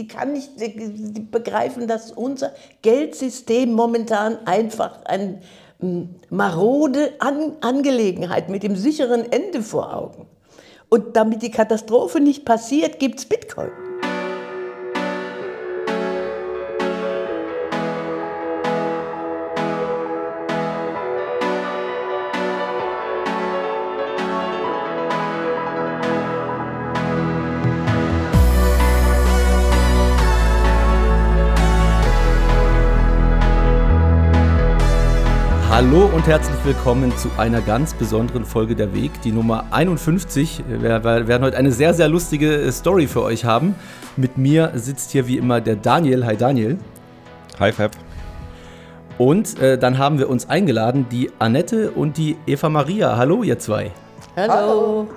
die kann nicht die begreifen, dass unser Geldsystem momentan einfach eine marode An Angelegenheit mit dem sicheren Ende vor Augen. Und damit die Katastrophe nicht passiert, gibt es Bitcoin. Herzlich willkommen zu einer ganz besonderen Folge der Weg, die Nummer 51. Wir werden heute eine sehr, sehr lustige Story für euch haben. Mit mir sitzt hier wie immer der Daniel. Hi Daniel. Hi Fab. Und äh, dann haben wir uns eingeladen, die Annette und die Eva Maria. Hallo ihr zwei. Hallo.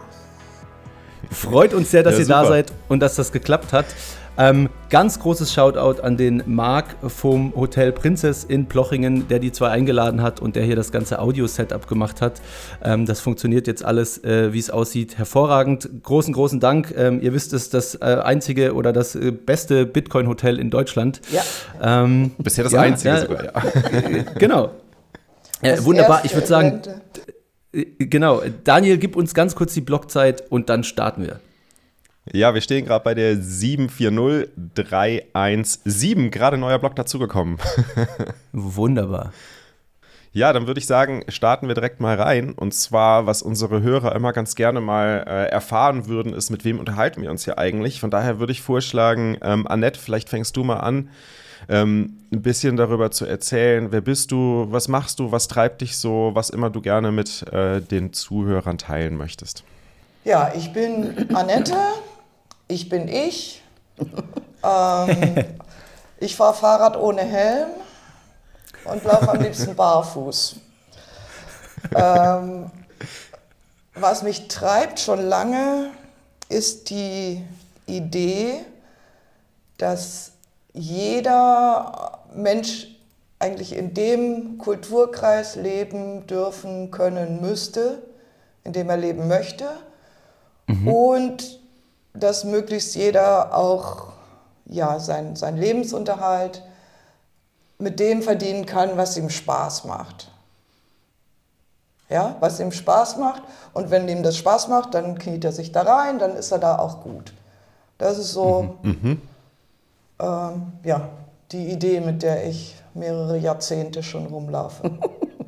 Freut uns sehr, dass ja, ihr da seid und dass das geklappt hat. Ähm, ganz großes Shoutout an den Marc vom Hotel Prinzess in Plochingen, der die zwei eingeladen hat und der hier das ganze Audio-Setup gemacht hat. Ähm, das funktioniert jetzt alles, äh, wie es aussieht, hervorragend. Großen, großen Dank. Ähm, ihr wisst es, das äh, einzige oder das äh, beste Bitcoin-Hotel in Deutschland. Ja. Ähm, Bisher das ja, einzige ja, sogar, ja. genau. wunderbar, ich würde sagen, äh, genau. Daniel, gib uns ganz kurz die Blockzeit und dann starten wir. Ja, wir stehen gerade bei der 740317. Gerade neuer Block dazugekommen. Wunderbar. Ja, dann würde ich sagen, starten wir direkt mal rein. Und zwar, was unsere Hörer immer ganz gerne mal äh, erfahren würden, ist, mit wem unterhalten wir uns hier eigentlich. Von daher würde ich vorschlagen, ähm, Annette, vielleicht fängst du mal an, ähm, ein bisschen darüber zu erzählen. Wer bist du? Was machst du? Was treibt dich so? Was immer du gerne mit äh, den Zuhörern teilen möchtest. Ja, ich bin Annette, ich bin ich. ähm, ich fahre Fahrrad ohne Helm und laufe am liebsten barfuß. Ähm, was mich treibt schon lange, ist die Idee, dass jeder Mensch eigentlich in dem Kulturkreis leben dürfen können müsste, in dem er leben möchte. Mhm. Und dass möglichst jeder auch ja, sein, sein Lebensunterhalt mit dem verdienen kann, was ihm Spaß macht. Ja, was ihm Spaß macht. Und wenn ihm das Spaß macht, dann kniet er sich da rein, dann ist er da auch gut. Das ist so, mhm. mhm. ähm, ja, die Idee, mit der ich mehrere Jahrzehnte schon rumlaufe.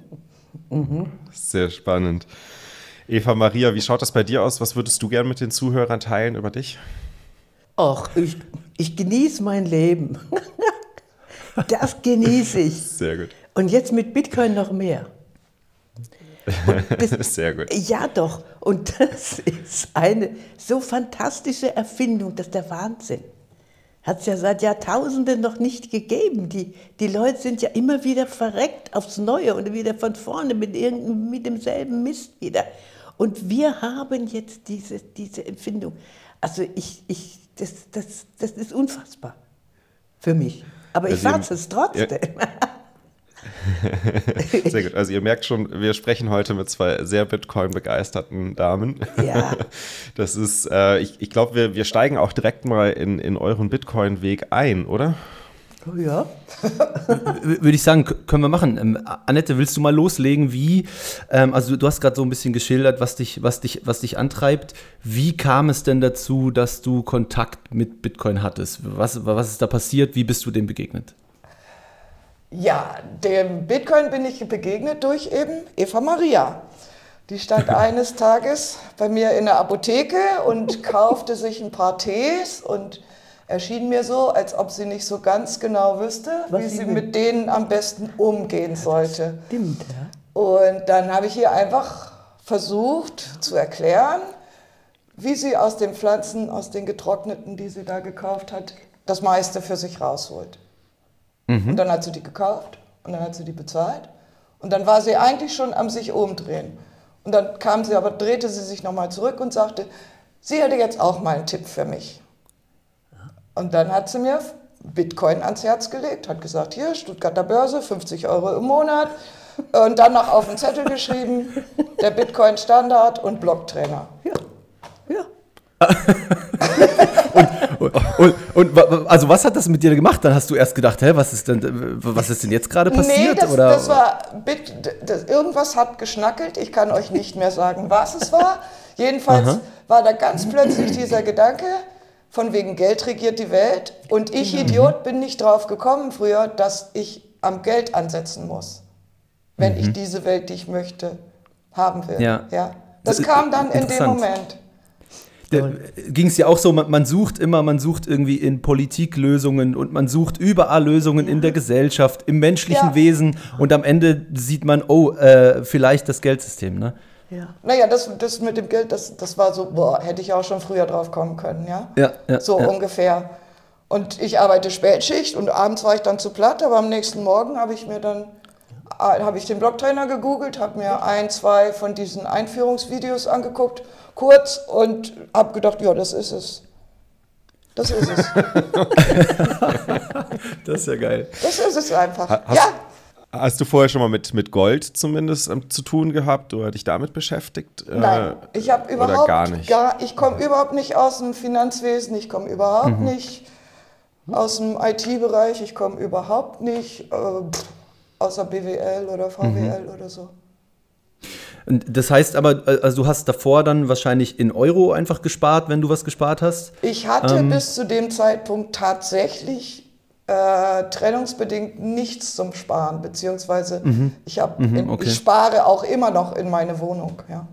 mhm. Sehr spannend. Eva Maria, wie schaut das bei dir aus? Was würdest du gerne mit den Zuhörern teilen über dich? Ach, ich, ich genieße mein Leben. das genieße ich. Sehr gut. Und jetzt mit Bitcoin noch mehr. Das, Sehr gut. Ja, doch. Und das ist eine so fantastische Erfindung, das ist der Wahnsinn. Hat es ja seit Jahrtausenden noch nicht gegeben. Die, die Leute sind ja immer wieder verreckt aufs Neue und wieder von vorne mit, mit demselben Mist wieder. Und wir haben jetzt diese, diese Empfindung. Also ich, ich, das, das, das ist unfassbar für mich. Aber ich also es trotzdem. Ja. sehr gut. Also ihr merkt schon, wir sprechen heute mit zwei sehr Bitcoin-begeisterten Damen. Ja. Das ist, äh, ich, ich glaube, wir, wir steigen auch direkt mal in, in euren Bitcoin-Weg ein, oder? Ja. Würde ich sagen, können wir machen. Ähm, Annette, willst du mal loslegen? Wie, ähm, also du hast gerade so ein bisschen geschildert, was dich, was, dich, was dich antreibt. Wie kam es denn dazu, dass du Kontakt mit Bitcoin hattest? Was, was ist da passiert? Wie bist du dem begegnet? Ja, dem Bitcoin bin ich begegnet durch eben Eva Maria. Die stand eines Tages bei mir in der Apotheke und kaufte sich ein paar Tees und erschien mir so, als ob sie nicht so ganz genau wüsste, Was wie sie mit denen am besten umgehen sollte. Stimmt, ja. Und dann habe ich ihr einfach versucht zu erklären, wie sie aus den Pflanzen, aus den getrockneten, die sie da gekauft hat, das meiste für sich rausholt. Mhm. Und dann hat sie die gekauft und dann hat sie die bezahlt. Und dann war sie eigentlich schon am sich umdrehen. Und dann kam sie aber, drehte sie sich nochmal zurück und sagte, sie hätte jetzt auch mal einen Tipp für mich. Und dann hat sie mir Bitcoin ans Herz gelegt, hat gesagt, hier, Stuttgarter Börse, 50 Euro im Monat. Und dann noch auf den Zettel geschrieben, der Bitcoin-Standard und Blocktrainer. Ja, ja. und, und, und, also was hat das mit dir gemacht? Dann hast du erst gedacht, hä, was ist denn, was ist denn jetzt gerade passiert? Nee, das, oder? das war, das, irgendwas hat geschnackelt. Ich kann euch nicht mehr sagen, was es war. Jedenfalls Aha. war da ganz plötzlich dieser Gedanke, von wegen Geld regiert die Welt. Und ich, mhm. Idiot, bin nicht drauf gekommen früher, dass ich am Geld ansetzen muss, wenn mhm. ich diese Welt, die ich möchte, haben will. Ja. ja. Das, das kam dann in dem Moment ging es ja auch so, man, man, sucht immer, man sucht irgendwie in Politik Lösungen und man sucht überall Lösungen ja. in der Gesellschaft, im menschlichen ja. Wesen und am Ende sieht man, oh, äh, vielleicht das Geldsystem, ne? Ja. Naja, das, das mit dem Geld, das, das war so, boah, hätte ich auch schon früher drauf kommen können, ja? Ja, ja So ja. ungefähr. Und ich arbeite Spätschicht und abends war ich dann zu platt, aber am nächsten Morgen habe ich mir dann äh, habe ich den Blocktrainer gegoogelt, habe mir ein, zwei von diesen Einführungsvideos angeguckt kurz und habe gedacht, ja, das ist es. Das ist es. das ist ja geil. Das ist es einfach. Hast, ja. Hast du vorher schon mal mit, mit Gold zumindest ähm, zu tun gehabt oder dich damit beschäftigt? Äh, Nein, ich habe überhaupt gar nicht. Gar, ich komme überhaupt nicht aus dem Finanzwesen, ich komme überhaupt mhm. nicht aus dem IT-Bereich, ich komme überhaupt nicht äh, außer BWL oder VWL mhm. oder so. Das heißt aber, also du hast davor dann wahrscheinlich in Euro einfach gespart, wenn du was gespart hast? Ich hatte ähm, bis zu dem Zeitpunkt tatsächlich äh, trennungsbedingt nichts zum Sparen, beziehungsweise mhm. ich, hab mhm, in, okay. ich spare auch immer noch in meine Wohnung. Ja,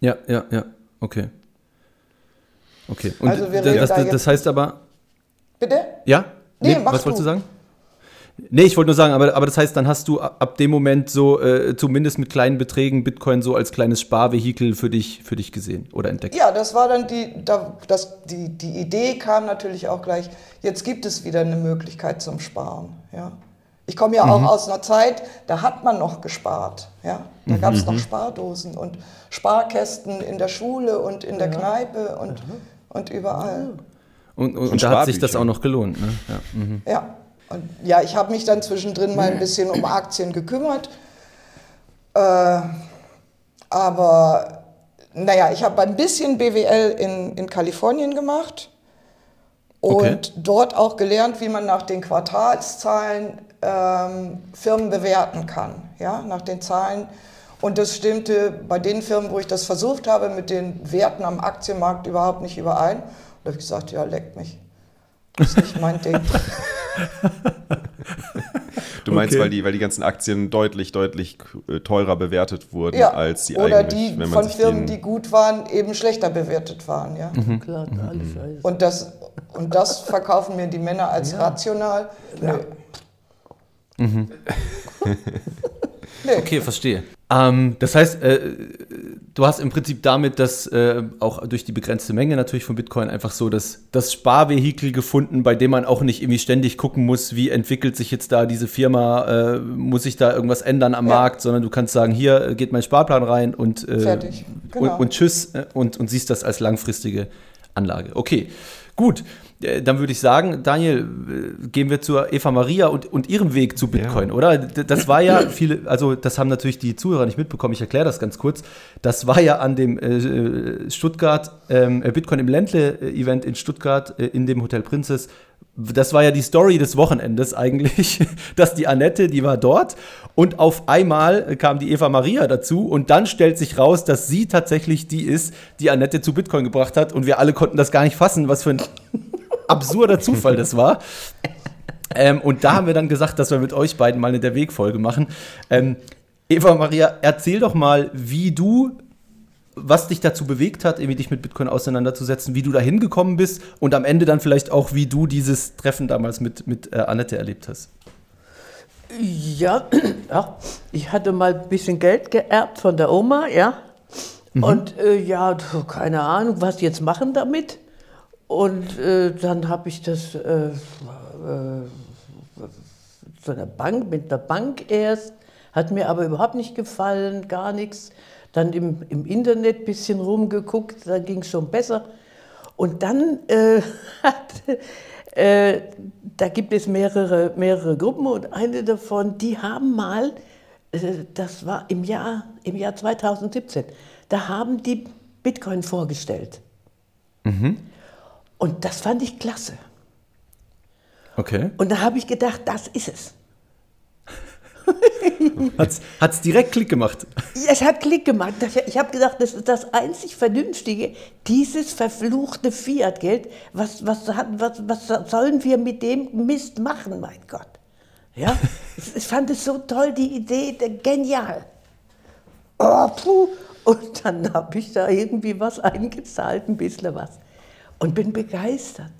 ja, ja, ja. okay. Okay, und also das, das, das heißt aber. Bitte? Ja? Nee, nee was wolltest du sagen? Nee, ich wollte nur sagen, aber, aber das heißt, dann hast du ab dem Moment so äh, zumindest mit kleinen Beträgen Bitcoin so als kleines Sparvehikel für dich, für dich gesehen oder entdeckt. Ja, das war dann die, da, das, die, die Idee kam natürlich auch gleich, jetzt gibt es wieder eine Möglichkeit zum Sparen. Ja. Ich komme ja mhm. auch aus einer Zeit, da hat man noch gespart. Ja. Da gab es mhm. noch Spardosen und Sparkästen in der Schule und in der ja. Kneipe und, mhm. und überall. Und, und, und da hat sich das auch noch gelohnt. Ne? Ja. Mhm. ja. Und ja, ich habe mich dann zwischendrin mal ein bisschen um Aktien gekümmert. Äh, aber naja, ich habe ein bisschen BWL in, in Kalifornien gemacht und okay. dort auch gelernt, wie man nach den Quartalszahlen ähm, Firmen bewerten kann. Ja, nach den Zahlen. Und das stimmte bei den Firmen, wo ich das versucht habe, mit den Werten am Aktienmarkt überhaupt nicht überein. Und da habe ich gesagt, ja, leckt mich. Das ist nicht mein Ding. du meinst, okay. weil, die, weil die ganzen Aktien deutlich, deutlich äh, teurer bewertet wurden ja, als die oder eigentlich. Oder die von Firmen, die gut waren, eben schlechter bewertet waren. Ja? Mhm. Klar, alles mhm. und, das, und das verkaufen mir die Männer als ja. rational. Ja. Mhm. nee. Okay, verstehe. Ähm, das heißt, äh, du hast im Prinzip damit das äh, auch durch die begrenzte Menge natürlich von Bitcoin einfach so das, das Sparvehikel gefunden, bei dem man auch nicht irgendwie ständig gucken muss, wie entwickelt sich jetzt da diese Firma, äh, muss ich da irgendwas ändern am ja. Markt, sondern du kannst sagen, hier geht mein Sparplan rein und, äh, genau. und, und, tschüss äh, und, und siehst das als langfristige Anlage. Okay, gut. Äh, dann würde ich sagen, Daniel, äh, gehen wir zur Eva Maria und, und ihrem Weg zu Bitcoin, ja. oder? Das war ja viele, also das haben natürlich die Zuhörer nicht mitbekommen, ich erkläre das ganz kurz. Das war ja an dem äh, Stuttgart, ähm, Bitcoin im Ländle-Event in Stuttgart äh, in dem Hotel Princess. Das war ja die Story des Wochenendes eigentlich, dass die Annette, die war dort und auf einmal kam die Eva Maria dazu und dann stellt sich raus, dass sie tatsächlich die ist, die Annette zu Bitcoin gebracht hat und wir alle konnten das gar nicht fassen, was für ein absurder Zufall das war. Ähm, und da haben wir dann gesagt, dass wir mit euch beiden mal eine der Wegfolge machen. Ähm, Eva Maria, erzähl doch mal, wie du, was dich dazu bewegt hat, irgendwie dich mit Bitcoin auseinanderzusetzen, wie du da hingekommen bist und am Ende dann vielleicht auch, wie du dieses Treffen damals mit, mit äh, Annette erlebt hast. Ja, ja, ich hatte mal ein bisschen Geld geerbt von der Oma, ja. Mhm. Und äh, ja, keine Ahnung, was jetzt machen damit. Und äh, dann habe ich das äh, äh, von der Bank, mit der Bank erst, hat mir aber überhaupt nicht gefallen, gar nichts. Dann im, im Internet ein bisschen rumgeguckt, da ging es schon besser. Und dann äh, hat, äh, da gibt es mehrere, mehrere Gruppen und eine davon, die haben mal, äh, das war im Jahr, im Jahr 2017, da haben die Bitcoin vorgestellt. Mhm. Und das fand ich klasse. Okay. Und da habe ich gedacht, das ist es. Hat es direkt Klick gemacht? Es hat Klick gemacht. Ich habe gedacht, das ist das einzig Vernünftige, dieses verfluchte Fiat-Geld. Was, was, was, was sollen wir mit dem Mist machen, mein Gott? Ja, ich fand es so toll, die Idee, genial. Oh, puh. Und dann habe ich da irgendwie was eingezahlt, ein bisschen was. Und bin begeistert.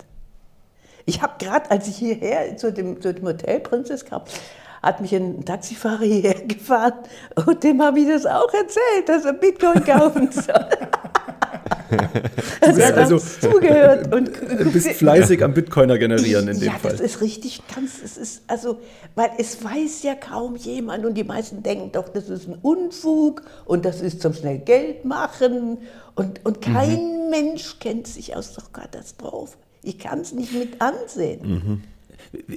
Ich habe gerade, als ich hierher zu dem, zu dem Hotel Prinzess kam, hat mich ein Taxifahrer hierher gefahren und dem habe ich das auch erzählt, dass er Bitcoin kaufen soll. du bist also zugehört und du bist fleißig am Bitcoiner generieren in dem ja, Fall. Ja, das ist richtig ganz, es ist also, weil es weiß ja kaum jemand und die meisten denken doch, das ist ein Unfug und das ist zum schnell Geld machen und, und kein mhm. Mensch kennt sich aus der Katastrophe. Ich kann es nicht mit ansehen. Mhm.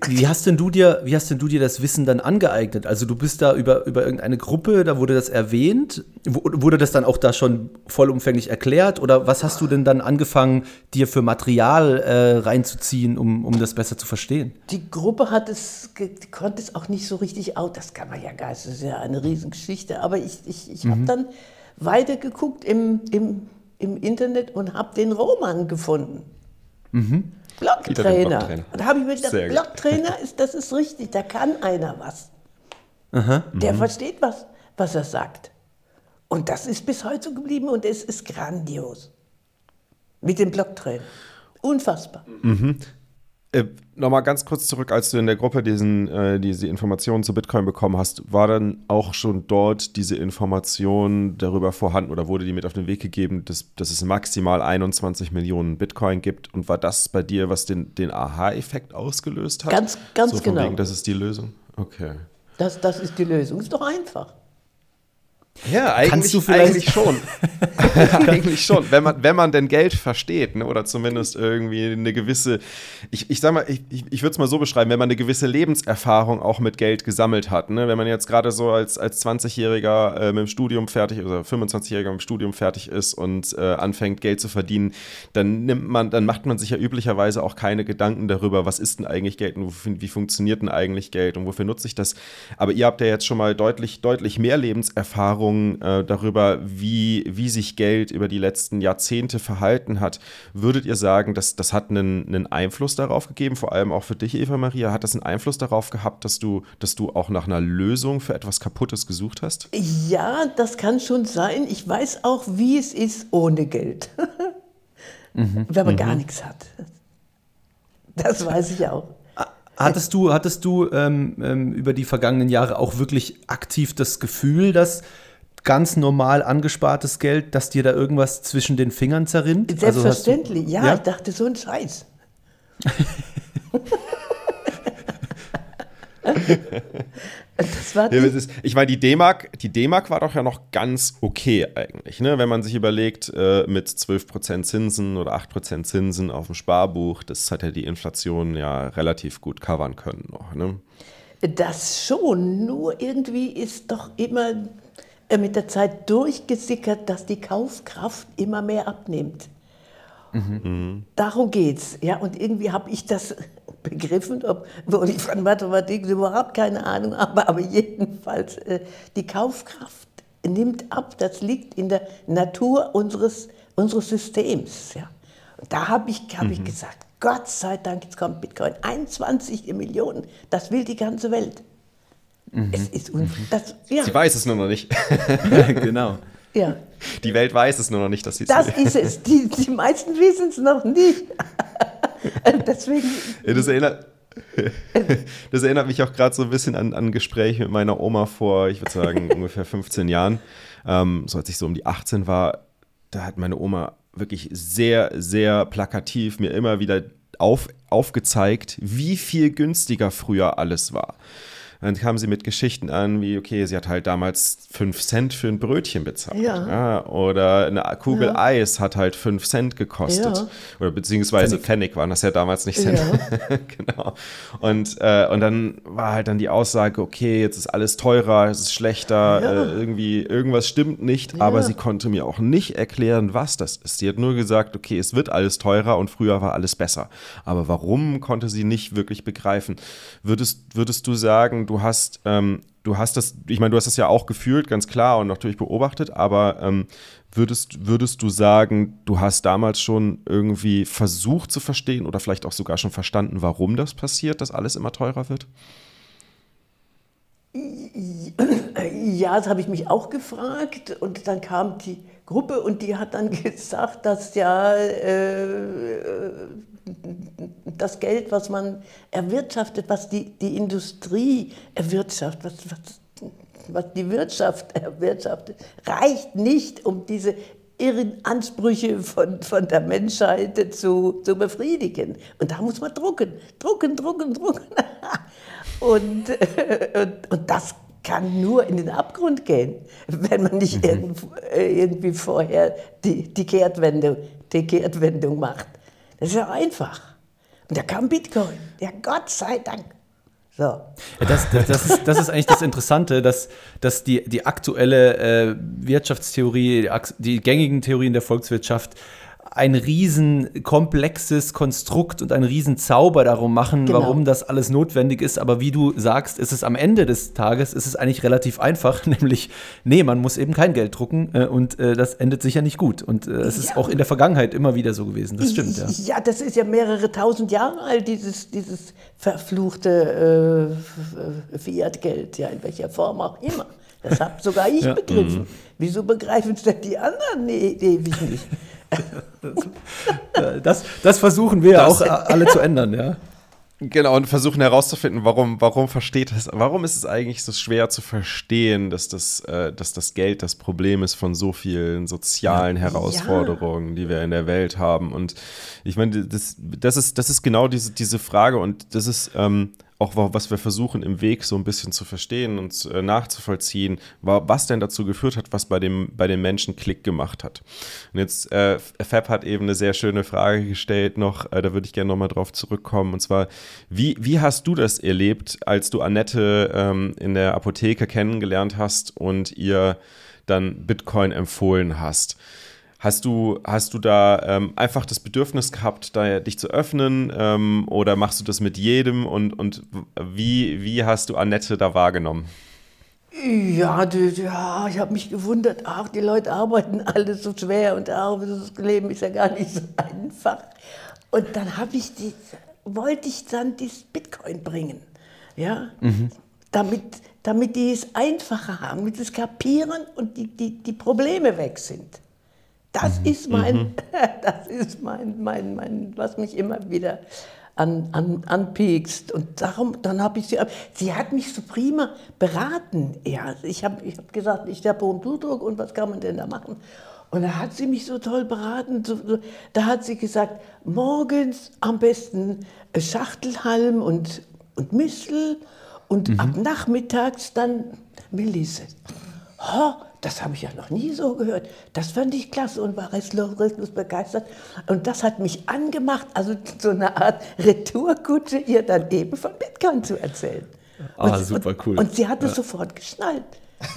Wie hast denn du dir, wie hast denn du dir das Wissen dann angeeignet? Also du bist da über, über irgendeine Gruppe, da wurde das erwähnt. Wurde das dann auch da schon vollumfänglich erklärt? Oder was hast du denn dann angefangen, dir für Material äh, reinzuziehen, um, um das besser zu verstehen? Die Gruppe hat es, konnte es auch nicht so richtig aus. Das kann man ja gar nicht, das ist ja eine Riesengeschichte. Aber ich, ich, ich mhm. habe dann weitergeguckt im, im, im Internet und habe den Roman gefunden. Mhm. Blocktrainer. Blocktrainer. Und habe ich mir gedacht, Blocktrainer ist, das ist richtig, da kann einer was. Aha, der mhm. versteht was, was er sagt. Und das ist bis heute so geblieben und es ist grandios. Mit dem Blocktrainer. Unfassbar. Mhm. Äh, Nochmal ganz kurz zurück, als du in der Gruppe diesen, äh, diese Informationen zu Bitcoin bekommen hast, war dann auch schon dort diese Information darüber vorhanden oder wurde die mit auf den Weg gegeben, dass, dass es maximal 21 Millionen Bitcoin gibt? Und war das bei dir, was den, den Aha-Effekt ausgelöst hat? Ganz, ganz so genau. Wegen, das ist die Lösung? Okay. Das, das ist die Lösung. Ist doch einfach. Ja, eigentlich, eigentlich schon. eigentlich schon, wenn man, wenn man denn Geld versteht, ne? oder zumindest irgendwie eine gewisse, ich, ich sag mal, ich, ich würde es mal so beschreiben, wenn man eine gewisse Lebenserfahrung auch mit Geld gesammelt hat. Ne? Wenn man jetzt gerade so als, als 20-Jähriger äh, mit dem Studium fertig oder 25-Jähriger mit dem Studium fertig ist und äh, anfängt, Geld zu verdienen, dann nimmt man, dann macht man sich ja üblicherweise auch keine Gedanken darüber, was ist denn eigentlich Geld und wie, wie funktioniert denn eigentlich Geld und wofür nutze ich das. Aber ihr habt ja jetzt schon mal deutlich, deutlich mehr Lebenserfahrung Erfahrungen äh, darüber, wie, wie sich Geld über die letzten Jahrzehnte verhalten hat, würdet ihr sagen, dass das hat einen, einen Einfluss darauf gegeben, vor allem auch für dich, Eva Maria, hat das einen Einfluss darauf gehabt, dass du, dass du auch nach einer Lösung für etwas Kaputtes gesucht hast? Ja, das kann schon sein. Ich weiß auch, wie es ist ohne Geld. mhm. Wenn man mhm. gar nichts hat. Das weiß ich auch. Hattest du, hattest du ähm, ähm, über die vergangenen Jahre auch wirklich aktiv das Gefühl, dass ganz normal angespartes Geld, dass dir da irgendwas zwischen den Fingern zerrinnt? Also Selbstverständlich, also du, ja, ja, ich dachte so ein Scheiß. ja, ich meine, die D-Mark, die D-Mark war doch ja noch ganz okay eigentlich, ne? Wenn man sich überlegt, äh, mit 12% Zinsen oder 8% Zinsen auf dem Sparbuch, das hat ja die Inflation ja relativ gut covern können noch, ne? Das schon, nur irgendwie ist doch immer mit der Zeit durchgesickert, dass die Kaufkraft immer mehr abnimmt. Mhm. Darum geht's. Ja, und irgendwie habe ich das begriffen, obwohl ich von Mathematik überhaupt keine Ahnung habe, aber jedenfalls äh, die Kaufkraft nimmt ab. Das liegt in der Natur unseres, unseres Systems. Ja. Und da habe ich, hab mhm. ich gesagt, Gott sei Dank, jetzt kommt Bitcoin. 21 Millionen, das will die ganze Welt. Mhm. Es ist das, ja. Sie weiß es nur noch nicht. genau. Ja. Die Welt weiß es nur noch nicht, dass sie es Das ist es. Die, die meisten wissen es noch nicht. Deswegen. Das, erinnert, das erinnert mich auch gerade so ein bisschen an, an ein Gespräch mit meiner Oma vor, ich würde sagen, ungefähr 15 Jahren. Ähm, so als ich so um die 18 war, da hat meine Oma wirklich sehr, sehr plakativ mir immer wieder auf, aufgezeigt, wie viel günstiger früher alles war. Dann kam sie mit Geschichten an, wie, okay, sie hat halt damals 5 Cent für ein Brötchen bezahlt. Ja. ja oder eine Kugel ja. Eis hat halt 5 Cent gekostet. Ja. Oder beziehungsweise Pfennig. Pfennig waren das ja damals nicht Cent. genau. Und, äh, und dann war halt dann die Aussage, okay, jetzt ist alles teurer, es ist schlechter, äh, irgendwie, irgendwas stimmt nicht, aber sie konnte mir auch nicht erklären, was das ist. Sie hat nur gesagt, okay, es wird alles teurer und früher war alles besser. Aber warum konnte sie nicht wirklich begreifen? Würdest, würdest du sagen, du hast, ähm, du hast das, ich meine, du hast das ja auch gefühlt, ganz klar und natürlich beobachtet, aber ähm, würdest, würdest du sagen, du hast damals schon irgendwie versucht zu verstehen oder vielleicht auch sogar schon verstanden, warum das passiert, dass alles immer teurer wird? Ja, das habe ich mich auch gefragt und dann kam die Gruppe und die hat dann gesagt, dass ja äh, das Geld, was man erwirtschaftet, was die, die Industrie erwirtschaftet, was, was, was die Wirtschaft erwirtschaftet, reicht nicht, um diese irren Ansprüche von, von der Menschheit zu, zu befriedigen. Und da muss man drucken, drucken, drucken, drucken. und, und, und das kann nur in den Abgrund gehen, wenn man nicht mhm. irgendwie vorher die, die, Kehrtwende, die Kehrtwendung macht. Das ist ja einfach. Und da kam Bitcoin. Ja, Gott sei Dank. So. Ja, das, das, das, ist, das ist eigentlich das Interessante, dass, dass die, die aktuelle äh, Wirtschaftstheorie, die, die gängigen Theorien der Volkswirtschaft ein riesen komplexes Konstrukt und ein riesen Zauber darum machen, genau. warum das alles notwendig ist. Aber wie du sagst, ist es am Ende des Tages, ist es eigentlich relativ einfach, nämlich, nee, man muss eben kein Geld drucken äh, und äh, das endet sicher nicht gut. Und äh, es ist auch in der Vergangenheit immer wieder so gewesen, das stimmt, ja. Ja, das ist ja mehrere tausend Jahre alt, dieses, dieses verfluchte äh, Fiat-Geld, ja, in welcher Form auch immer. Das habe sogar ich ja. begriffen. Mhm. Wieso begreifen es denn die anderen nee, ewig nicht? das, das versuchen wir das, auch alle zu ändern, ja. Genau, und versuchen herauszufinden, warum, warum versteht es, warum ist es eigentlich so schwer zu verstehen, dass das, äh, dass das Geld das Problem ist von so vielen sozialen Herausforderungen, ja. die wir in der Welt haben. Und ich meine, das, das, ist, das ist genau diese, diese Frage und das ist, ähm, auch was wir versuchen im Weg so ein bisschen zu verstehen und äh, nachzuvollziehen, war, was denn dazu geführt hat, was bei dem, bei den Menschen Klick gemacht hat. Und jetzt, äh, Fab hat eben eine sehr schöne Frage gestellt noch, äh, da würde ich gerne nochmal drauf zurückkommen, und zwar, wie, wie hast du das erlebt, als du Annette ähm, in der Apotheke kennengelernt hast und ihr dann Bitcoin empfohlen hast? Hast du, hast du da ähm, einfach das Bedürfnis gehabt, da dich zu öffnen ähm, oder machst du das mit jedem und, und wie, wie hast du Annette da wahrgenommen? Ja, die, ja ich habe mich gewundert, ach, die Leute arbeiten alle so schwer und ach, das Leben ist ja gar nicht so einfach. Und dann ich die, wollte ich dann dieses Bitcoin bringen, ja, mhm. damit, damit die es einfacher haben, damit sie es kapieren und die, die, die Probleme weg sind. Das mhm. ist mein, mhm. das ist mein, mein, mein, was mich immer wieder an, an, anpiekst. Und darum, dann habe ich sie, sie hat mich so prima beraten. Ja, ich habe ich hab gesagt, ich habe hohen Blutdruck und was kann man denn da machen? Und da hat sie mich so toll beraten. Da hat sie gesagt, morgens am besten Schachtelhalm und, und Mistel und mhm. ab nachmittags dann Melisse. Oh, das habe ich ja noch nie so gehört. Das fand ich klasse und war restlos, begeistert. Und das hat mich angemacht, also so eine Art Retourkutsche, ihr dann eben von Bitcoin zu erzählen. Ah, und, super cool. Und, und sie hat es ja. sofort geschnallt.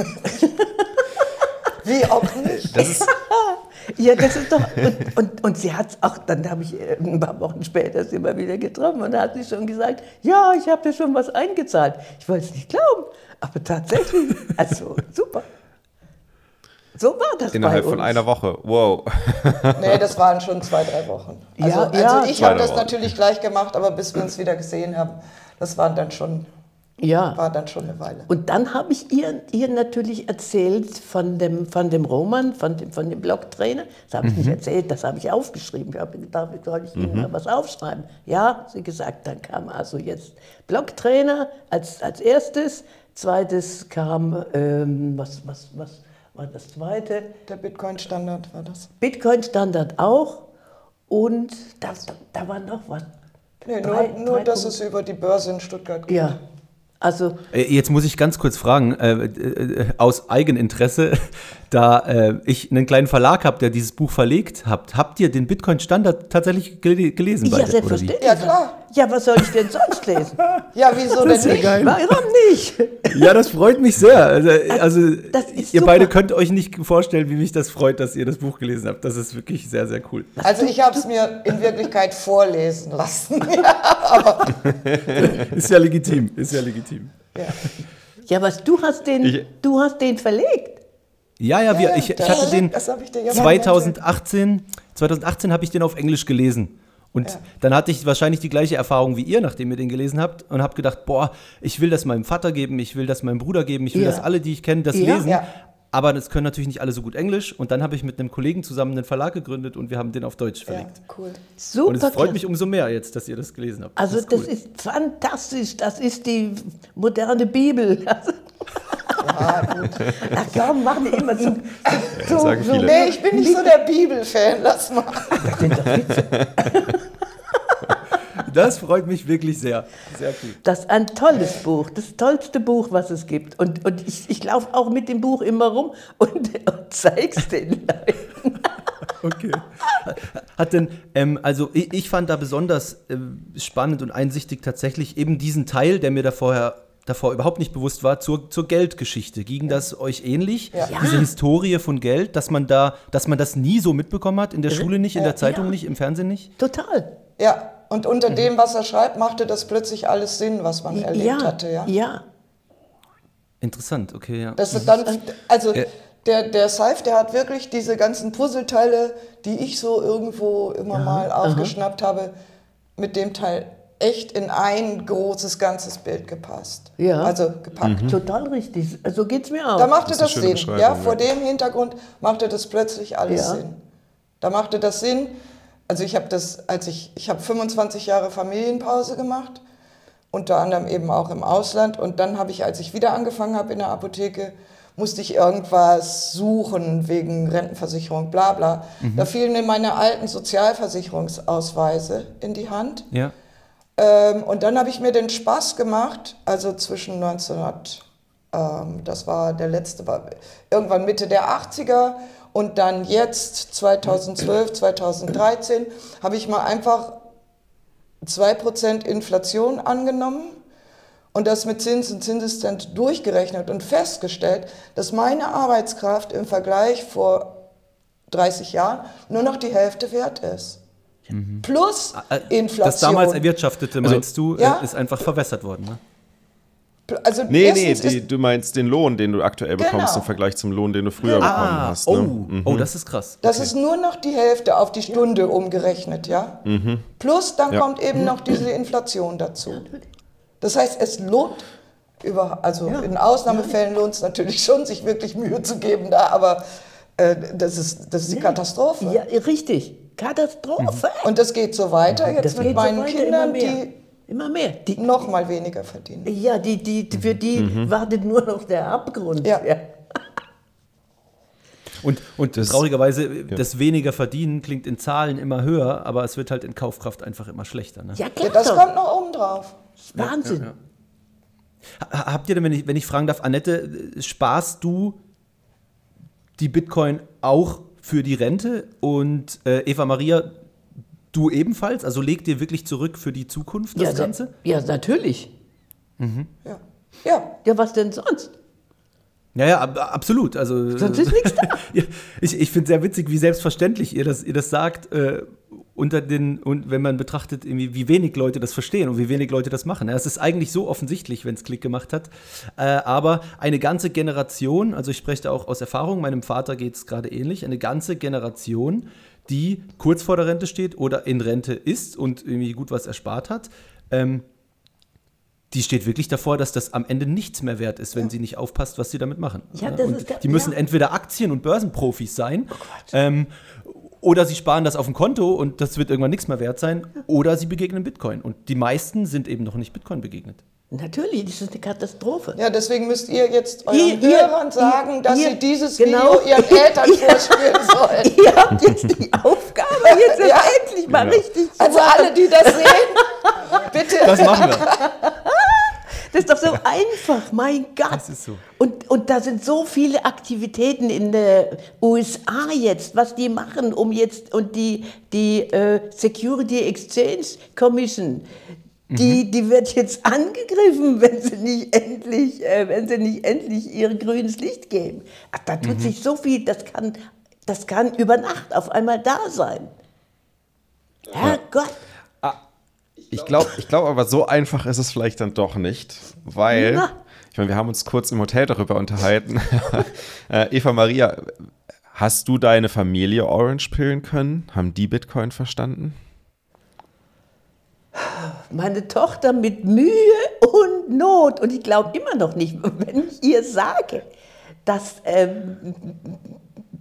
Wie auch nicht. Das ist ja, das ist doch. Und, und, und sie hat es auch, dann habe ich äh, ein paar Wochen später sie immer wieder getroffen und da hat sie schon gesagt: Ja, ich habe dir schon was eingezahlt. Ich wollte es nicht glauben, aber tatsächlich, also super. So war das Innerhalb von einer Woche. Wow. nee, das waren schon zwei, drei Wochen. Also, ja, also ja, ich habe das natürlich gleich gemacht, aber bis wir uns wieder gesehen haben, das waren dann schon, ja. war dann schon eine Weile. Und dann habe ich ihr, ihr natürlich erzählt von dem, von dem Roman, von dem, von dem Blogtrainer. Das habe ich mhm. nicht erzählt, das habe ich aufgeschrieben. Ich habe gedacht, soll ich Ihnen mhm. mal was aufschreiben? Ja, sie gesagt, dann kam also jetzt Blogtrainer als, als erstes. Zweites kam, ähm, was, was, was, war das zweite. Der Bitcoin-Standard war das. Bitcoin-Standard auch. Und da, da, da war noch was. Nee, drei, nur, nur dass es über die Börse in Stuttgart geht. Ja, Also Äh, Jetzt muss ich ganz kurz fragen, äh, äh, aus Eigeninteresse, da äh, ich einen kleinen Verlag habe, der dieses Buch verlegt habt, habt ihr den Bitcoin-Standard tatsächlich gele gelesen? ja, selbstverständlich. Ja, klar. Ja, was soll ich denn sonst lesen? Ja, wieso denn nicht? Warum nicht? Ja, das freut mich sehr. Also, also das ist ihr super. beide könnt euch nicht vorstellen, wie mich das freut, dass ihr das Buch gelesen habt. Das ist wirklich sehr, sehr cool. Also ich habe es mir in Wirklichkeit vorlesen lassen. Ja, Ist ja legitim, ist ja legitim. Ja, was du hast den, Ich- du hast den verlegt. Ja, ja, wir, ich, ich das- hatte den das ich dir ja mal 2018, 2018 habe ich den auf Englisch gelesen. Und Ja. dann hatte ich wahrscheinlich die gleiche Erfahrung wie ihr, nachdem ihr den gelesen habt, und habe gedacht, boah, ich will das meinem Vater geben, ich will das meinem Bruder geben, ich will, Ja. dass alle, die ich kenne, das Ja. lesen. Ja. Aber das können natürlich nicht alle so gut Englisch. Und dann habe ich mit einem Kollegen zusammen einen Verlag gegründet und wir haben den auf Deutsch ja, verlegt. cool. Super. Und es freut klasse. mich umso mehr jetzt, dass ihr das gelesen habt. Also das cool. ist fantastisch. Das ist die moderne Bibel. Ja, gut. Ach komm, machen die immer so. so, sagen so. Nee, ich bin nicht so der Bibelfan, lass mal. Das sind doch Witze. Das freut mich wirklich sehr. Sehr cool. Das ist ein tolles Buch, das tollste Buch, was es gibt. Und, und ich, ich laufe auch mit dem Buch immer rum und, und zeig's den Leuten. Okay. Hat denn, ähm, also ich, ich fand da besonders ähm, spannend und einsichtig tatsächlich eben diesen Teil, der mir da vorher davor überhaupt nicht bewusst war, zur, zur Geldgeschichte. Ging das euch ähnlich? Ja. Diese Historie von Geld, dass man da, dass man das nie so mitbekommen hat, in der Schule nicht, in der Zeitung Ja. nicht, im Fernsehen nicht? Total. Ja, und unter dem, was er schreibt, machte das plötzlich alles Sinn, was man erlebt ja, hatte. Ja. ja. Interessant, okay, ja. Das ist dann, also Ja. der, der Seif, der hat wirklich diese ganzen Puzzleteile, die ich so irgendwo immer mal aufgeschnappt habe, mit dem Teil echt in ein großes ganzes Bild gepasst. Ja. Also gepackt. Total richtig. So geht's mir auch. Da machte Das das, Sinn. Ja, vor ja. dem Hintergrund machte das plötzlich alles Ja. Sinn. Da machte das Sinn. Also ich habe das, als ich, ich habe 25 Jahre Familienpause gemacht, unter anderem eben auch im Ausland. Und dann habe ich, als ich wieder angefangen habe in der Apotheke, musste ich irgendwas suchen wegen Rentenversicherung, bla bla. Mhm. Da fielen mir meine alten Sozialversicherungsausweise in die Hand. Ja. Ähm, und dann habe ich mir den Spaß gemacht, also zwischen 1900, ähm, das war der letzte, war irgendwann Mitte der 80er und dann jetzt 2012, 2013, habe ich mal einfach 2% Inflation angenommen und das mit Zins und Zinseszinsstand durchgerechnet und festgestellt, dass meine Arbeitskraft im Vergleich vor 30 Jahren nur noch die Hälfte wert ist. Plus Äh, Inflation. Das damals erwirtschaftete, meinst du, Ja. äh, ist einfach verwässert worden, ne? Also Nee, nee, die, du meinst den Lohn, den du aktuell bekommst Genau. im Vergleich zum Lohn, den du früher Genau. bekommen Ah, hast. oh, Ne? Mhm. oh, das ist krass. das Okay. ist nur noch die Hälfte auf die Stunde umgerechnet, ja. Plus dann Ja. kommt eben noch diese Inflation dazu. Das heißt, es lohnt über, also in Ausnahmefällen lohnt es natürlich schon, sich wirklich Mühe zu geben da, aber äh, das ist das ist die Katastrophe. Ja, richtig. Katastrophe. Und das geht so weiter jetzt Das mit so meinen weiter, Kindern, die Immer mehr. Die, noch mal weniger verdienen. ja, die, die, für die wartet nur noch der Abgrund. Ja. Und, und Das- traurigerweise, das weniger verdienen klingt in Zahlen immer höher, aber es wird halt in Kaufkraft einfach immer schlechter. Ne? Ja, Ja, klar. das doch. kommt noch oben drauf. Wahnsinn. Ha- Habt ihr denn, wenn ich, wenn ich fragen darf, Annette, äh, sparst du die Bitcoin auch für die Rente? Und äh, Eva Maria, du ebenfalls? Also legt ihr wirklich zurück für die Zukunft das ja, Ganze? ja, natürlich. Ja. Ja, Ja, was denn sonst? Ja, ja, ab, absolut. Also, Sonst ist nichts da. Ich ich finde es sehr witzig, wie selbstverständlich ihr das, ihr das sagt, äh, unter den, und wenn man betrachtet, wie wenig Leute das verstehen und wie wenig Leute das machen. Ja, es ist eigentlich so offensichtlich, wenn es Klick gemacht hat. Äh, aber eine ganze Generation, also ich spreche da auch aus Erfahrung, meinem Vater geht es gerade ähnlich, eine ganze Generation, die kurz vor der Rente steht oder in Rente ist und irgendwie gut was erspart hat, ähm, die steht wirklich davor, dass das am Ende nichts mehr wert ist, wenn sie nicht aufpasst, was sie damit machen. Ja, das und die müssen ja. entweder Aktien- und Börsenprofis sein, ähm, oder sie sparen das auf dem Konto und das wird irgendwann nichts mehr wert sein, oder sie begegnen Bitcoin. Und die meisten sind eben noch nicht Bitcoin begegnet. Natürlich, das ist eine Katastrophe. Ja, deswegen müsst ihr jetzt euren Ihr- ihr- Hörern sagen, dass ihr- sie dieses genau. Video ihren Eltern vorspielen sollen. Ihr habt jetzt die Aufgabe, jetzt Ja. endlich mal Genau. richtig zu Also machen. alle, die das sehen, bitte. Das machen wir. Das Das ist doch so einfach, mein Gott. Das ist so. Und, und da sind so viele Aktivitäten in den USA jetzt, was die machen, um jetzt, und die, die äh, Security Exchange Commission, die, mhm. die wird jetzt angegriffen, wenn sie nicht endlich, äh, wenn sie nicht endlich ihr grünes Licht geben. Ach, da tut mhm. sich so viel, das kann, das kann über Nacht auf einmal da sein. Herrgott. Ja. Ich glaube ich glaub aber, so einfach ist es vielleicht dann doch nicht, weil, Na. ich meine, wir haben uns kurz im Hotel darüber unterhalten. äh, Eva Maria, hast du deine Familie Orange pillen können? Haben die Bitcoin verstanden? Meine Tochter mit Mühe und Not. Und ich glaube immer noch nicht, wenn ich ihr sage, dass ähm,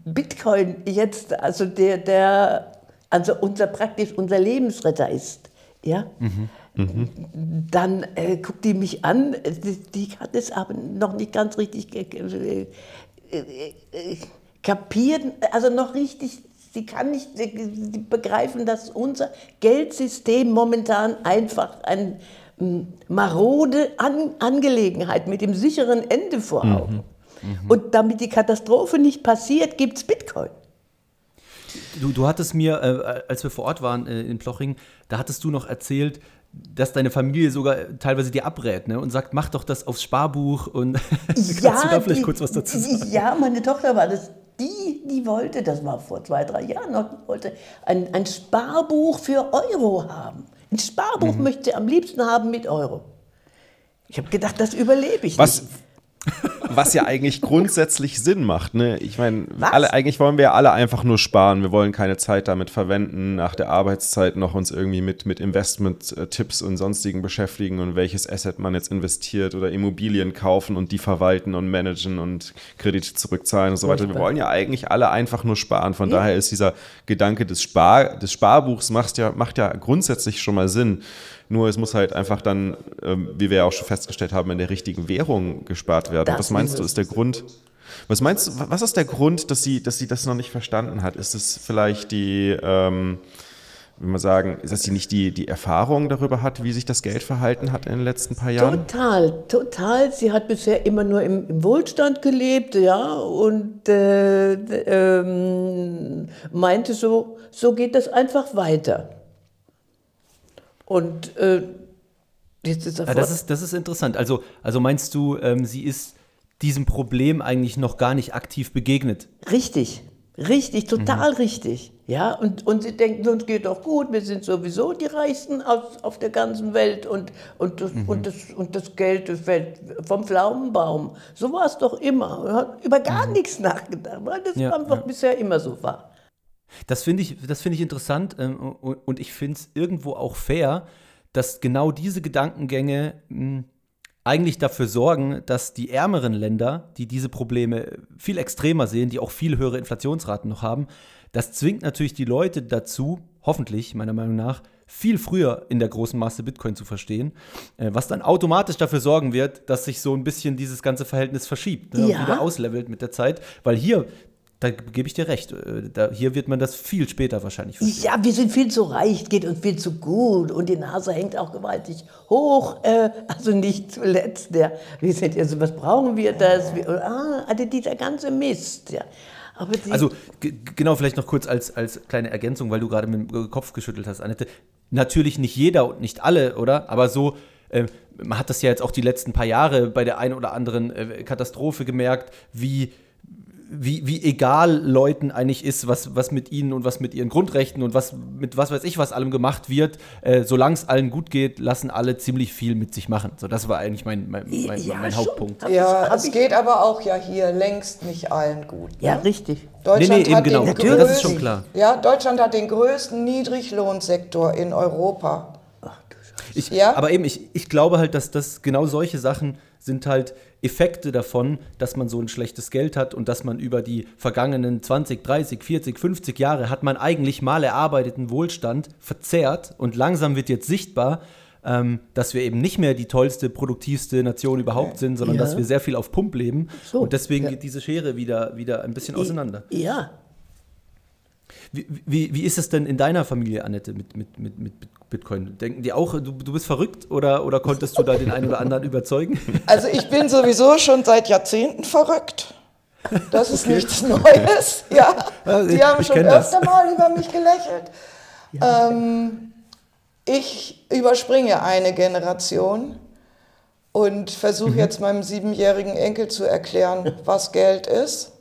Bitcoin jetzt, also der, der, also unser praktisch unser Lebensretter ist ja, mhm. Mhm. dann äh, guckt die mich an, die, die, hat es aber noch nicht ganz richtig äh, äh, kapiert, also noch richtig, sie kann nicht begreifen, dass unser Geldsystem momentan einfach eine marode An Angelegenheit mit dem sicheren Ende vor mhm. Augen. Mhm. Und damit die Katastrophe nicht passiert, gibt es Bitcoin. Du, du hattest mir, äh, als wir vor Ort waren äh, in Ploching, da hattest du noch erzählt, dass deine Familie sogar teilweise dir abrät ne? und sagt, mach doch das aufs Sparbuch und ja, kannst du da vielleicht die, kurz was dazu sagen? Ja, meine Tochter war das, die, die wollte, das war vor zwei, drei Jahren noch, die wollte ein, ein Sparbuch für Euro haben. Ein Sparbuch mhm. möchte sie am liebsten haben mit Euro. Ich habe gedacht, das überlebe ich was, nicht. Was ja eigentlich grundsätzlich Sinn macht. Ne? Ich meine, eigentlich wollen wir ja alle einfach nur sparen. Wir wollen keine Zeit damit verwenden, nach der Arbeitszeit noch uns irgendwie mit, mit Investment-Tipps und sonstigen beschäftigen und welches Asset man jetzt investiert oder Immobilien kaufen und die verwalten und managen und Kredite zurückzahlen und so weiter. Wir wollen ja eigentlich alle einfach nur sparen. Von ja. daher ist dieser Gedanke des, Spar des Sparbuchs macht ja, macht ja grundsätzlich schon mal Sinn. Nur es muss halt einfach dann, ähm, wie wir ja auch schon festgestellt haben, in der richtigen Währung gespart werden. Das was meinst du, ist der Grund? Was meinst du, was ist der Grund, dass sie, dass sie das noch nicht verstanden hat? Ist es vielleicht die, ähm, wie man sagen, dass sie nicht die, die Erfahrung darüber hat, wie sich das Geld verhalten hat in den letzten paar Jahren? Total, total. Sie hat bisher immer nur im, im Wohlstand gelebt, ja, und äh, äh, meinte so, so geht das einfach weiter. Und äh, jetzt ist er ja, das, ist, das ist interessant. Also, also meinst du, ähm, sie ist diesem Problem eigentlich noch gar nicht aktiv begegnet? Richtig. Richtig, total mhm. richtig. Ja, und, und sie denken, uns geht doch gut, wir sind sowieso die Reichsten auf, auf der ganzen Welt und, und, das, mhm. und, das, und das Geld das fällt vom Pflaumenbaum. So war es doch immer. Man hat über gar mhm. nichts nachgedacht, weil das ja, einfach ja. bisher immer so war. Das finde ich, find ich interessant ähm, und ich finde es irgendwo auch fair, dass genau diese Gedankengänge mh, hm, eigentlich dafür sorgen, dass die ärmeren Länder, die diese Probleme viel extremer sehen, die auch viel höhere Inflationsraten noch haben, das zwingt natürlich die Leute dazu, hoffentlich meiner Meinung nach, viel früher in der großen Masse Bitcoin zu verstehen, äh, was dann automatisch dafür sorgen wird, dass sich so ein bisschen dieses ganze Verhältnis verschiebt, ne, ja. wieder auslevelt mit der Zeit, weil hier da gebe ich dir recht. Äh, da, hier wird man das viel später wahrscheinlich verstehen. Ja, wir sind viel zu reich, geht uns viel zu gut und die Nase hängt auch gewaltig hoch. Äh, also nicht zuletzt, der, wir sind ja so, was brauchen wir das? Wir, ah, also dieser ganze Mist. Ja. also genau, vielleicht noch kurz als, als kleine Ergänzung, weil du gerade mit dem Kopf geschüttelt hast, Annette. Natürlich nicht jeder und nicht alle, oder? Aber so, äh, man hat das ja jetzt auch die letzten paar Jahre bei der einen oder anderen äh, Katastrophe gemerkt, wie wie, wie egal Leuten eigentlich ist, was, was mit ihnen und was mit ihren Grundrechten und was mit was weiß ich was allem gemacht wird. Äh, Solange es allen gut geht, lassen alle ziemlich viel mit sich machen. So, das war eigentlich mein, mein, mein, ja, mein Hauptpunkt. Ja, es geht aber auch ja hier längst nicht allen gut. Ne? Ja, richtig. Deutschland nee, nee, hat genau. den größten, das ist schon klar. Ja, Deutschland hat den größten Niedriglohnsektor in Europa. Ach, du ich, ja? Aber eben, ich, ich glaube halt, dass das genau solche Sachen sind halt Effekte davon, dass man so ein schlechtes Geld hat und dass man über die vergangenen 20, 30, 40, 50 Jahre hat man eigentlich mal erarbeiteten Wohlstand verzehrt und langsam wird jetzt sichtbar, ähm, dass wir eben nicht mehr die tollste, produktivste Nation überhaupt sind, sondern ja. dass wir sehr viel auf Pump leben. So, und deswegen ja. geht diese Schere wieder, wieder ein bisschen auseinander. Ja. Wie, wie, wie, ist es denn in deiner Familie, Annette, mit, mit, mit, mit Bitcoin? Denken die auch, du, du bist verrückt oder, oder konntest du da den einen oder anderen überzeugen? Also ich bin sowieso schon seit Jahrzehnten verrückt. Das ist okay. nichts Neues. Ja, die haben schon öfter das. mal über mich gelächelt. Ja. Ähm, ich überspringe eine Generation und versuche mhm. jetzt meinem siebenjährigen Enkel zu erklären, was Geld ist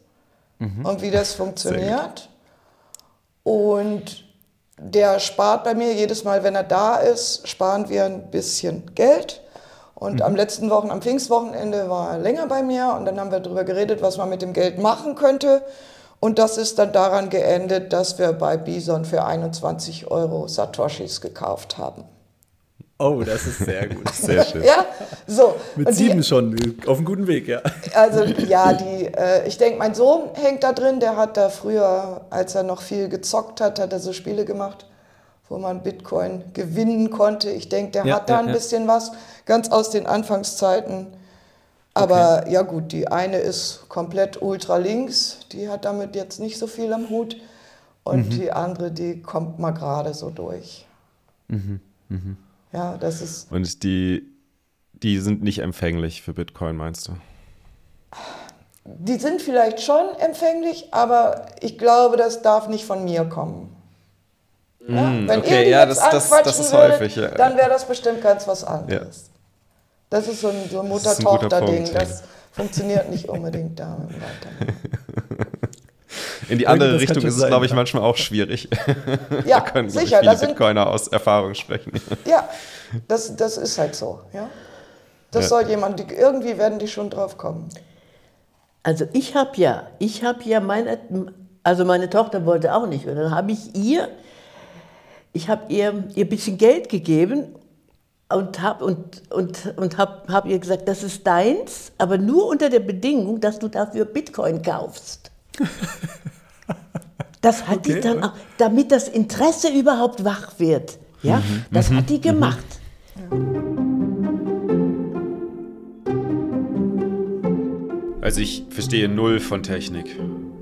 mhm. und wie das funktioniert. Und der spart bei mir jedes Mal, wenn er da ist, sparen wir ein bisschen Geld. Und mhm. am letzten Wochen, am Pfingstwochenende war er länger bei mir und dann haben wir darüber geredet, was man mit dem Geld machen könnte. Und das ist dann daran geendet, dass wir bei Bison für 21 Euro Satoshis gekauft haben. Oh, das ist sehr gut. Sehr schön. ja, so. Mit sieben schon, auf einem guten Weg, ja. Also, ja, die, äh, ich denke, mein Sohn hängt da drin. Der hat da früher, als er noch viel gezockt hat, hat er so Spiele gemacht, wo man Bitcoin gewinnen konnte. Ich denke, der ja, hat da ja, ein ja. bisschen was, ganz aus den Anfangszeiten. Aber okay. ja, gut, die eine ist komplett ultralinks. Die hat damit jetzt nicht so viel am Hut. Und mhm. die andere, die kommt mal gerade so durch. Mhm. Mhm. Ja, das ist. Und die, die sind nicht empfänglich für Bitcoin, meinst du? Die sind vielleicht schon empfänglich, aber ich glaube, das darf nicht von mir kommen. Ja? Mm, Wenn okay, ihr ja, das, das, das ist würdet, häufig. Ja. Dann wäre das bestimmt ganz was anderes. Ja. Das ist so ein, so ein Mutter-Tochter-Ding. Das, funktioniert nicht unbedingt da mit In die andere Richtung ist es, glaube ich, manchmal auch schwierig. Ja, da können sicher. viele Bitcoiner aus Erfahrung sprechen. Ja, das, das ist halt so. Ja? Das ja. soll jemand, die, irgendwie werden die schon drauf kommen. Also ich habe ja, ich habe ja meine, also meine Tochter wollte auch nicht. Und dann habe ich ihr, ich habe ihr, ihr ein bisschen Geld gegeben und habe und, und, und hab, hab ihr gesagt, das ist deins, aber nur unter der Bedingung, dass du dafür Bitcoin kaufst. Das hat okay, die dann auch, damit das Interesse überhaupt wach wird. Ja, mhm, das hat die mhm. gemacht. Also ich verstehe null von Technik.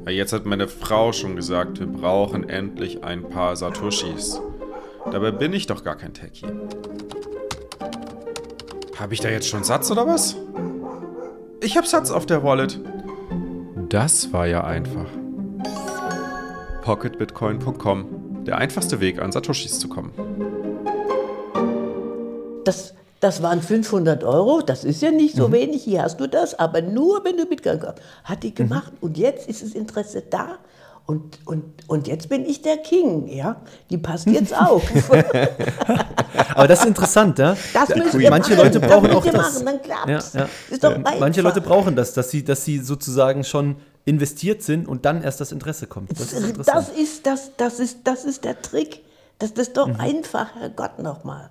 Jetzt hat meine Frau schon gesagt, wir brauchen endlich ein paar Satoshis. Dabei bin ich doch gar kein Techie. Habe ich da jetzt schon Satz oder was? Ich habe Satz auf der Wallet. Das war ja einfach. Pocketbitcoin.com. Der einfachste Weg, an Satoshis zu kommen. Das, das waren 500 Euro, das ist ja nicht so mhm. wenig, hier hast du das, aber nur wenn du Bitcoin kaufst. Hat die gemacht mhm. und jetzt ist das Interesse da und, und, und jetzt bin ich der King, ja. Die passt jetzt auf. Aber das ist interessant, ja. Das Manche machen. Leute brauchen auch das. Machen, dann klappt's. Ja, ja. Manche Leute brauchen das, dass sie, dass sie sozusagen schon investiert sind und dann erst das Interesse kommt. Das ist, das ist, das, das ist, das ist der Trick. Das ist doch mhm. einfach, Herrgott nochmal.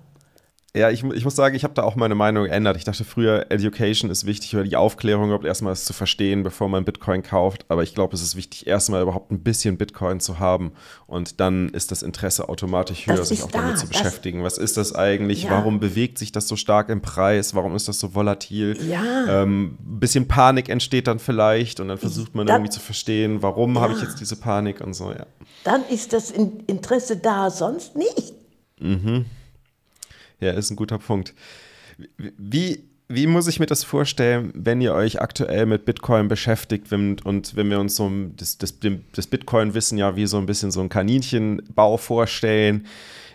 Ja, ich, ich muss sagen, ich habe da auch meine Meinung geändert. Ich dachte früher, Education ist wichtig oder die Aufklärung überhaupt erstmal es zu verstehen, bevor man Bitcoin kauft. Aber ich glaube, es ist wichtig, erstmal überhaupt ein bisschen Bitcoin zu haben. Und dann ist das Interesse automatisch höher, sich auch da. damit zu beschäftigen. Was ist das eigentlich? Ja. Warum bewegt sich das so stark im Preis? Warum ist das so volatil? Ja. Ähm, ein bisschen Panik entsteht dann vielleicht und dann versucht man dann, irgendwie zu verstehen, warum ja. habe ich jetzt diese Panik und so, ja. Dann ist das Interesse da, sonst nicht. Mhm. Ja, ist ein guter Punkt. Wie, wie muss ich mir das vorstellen, wenn ihr euch aktuell mit Bitcoin beschäftigt und, wenn wir uns so das, das, das Bitcoin-Wissen ja wie so ein bisschen so ein Kaninchenbau vorstellen?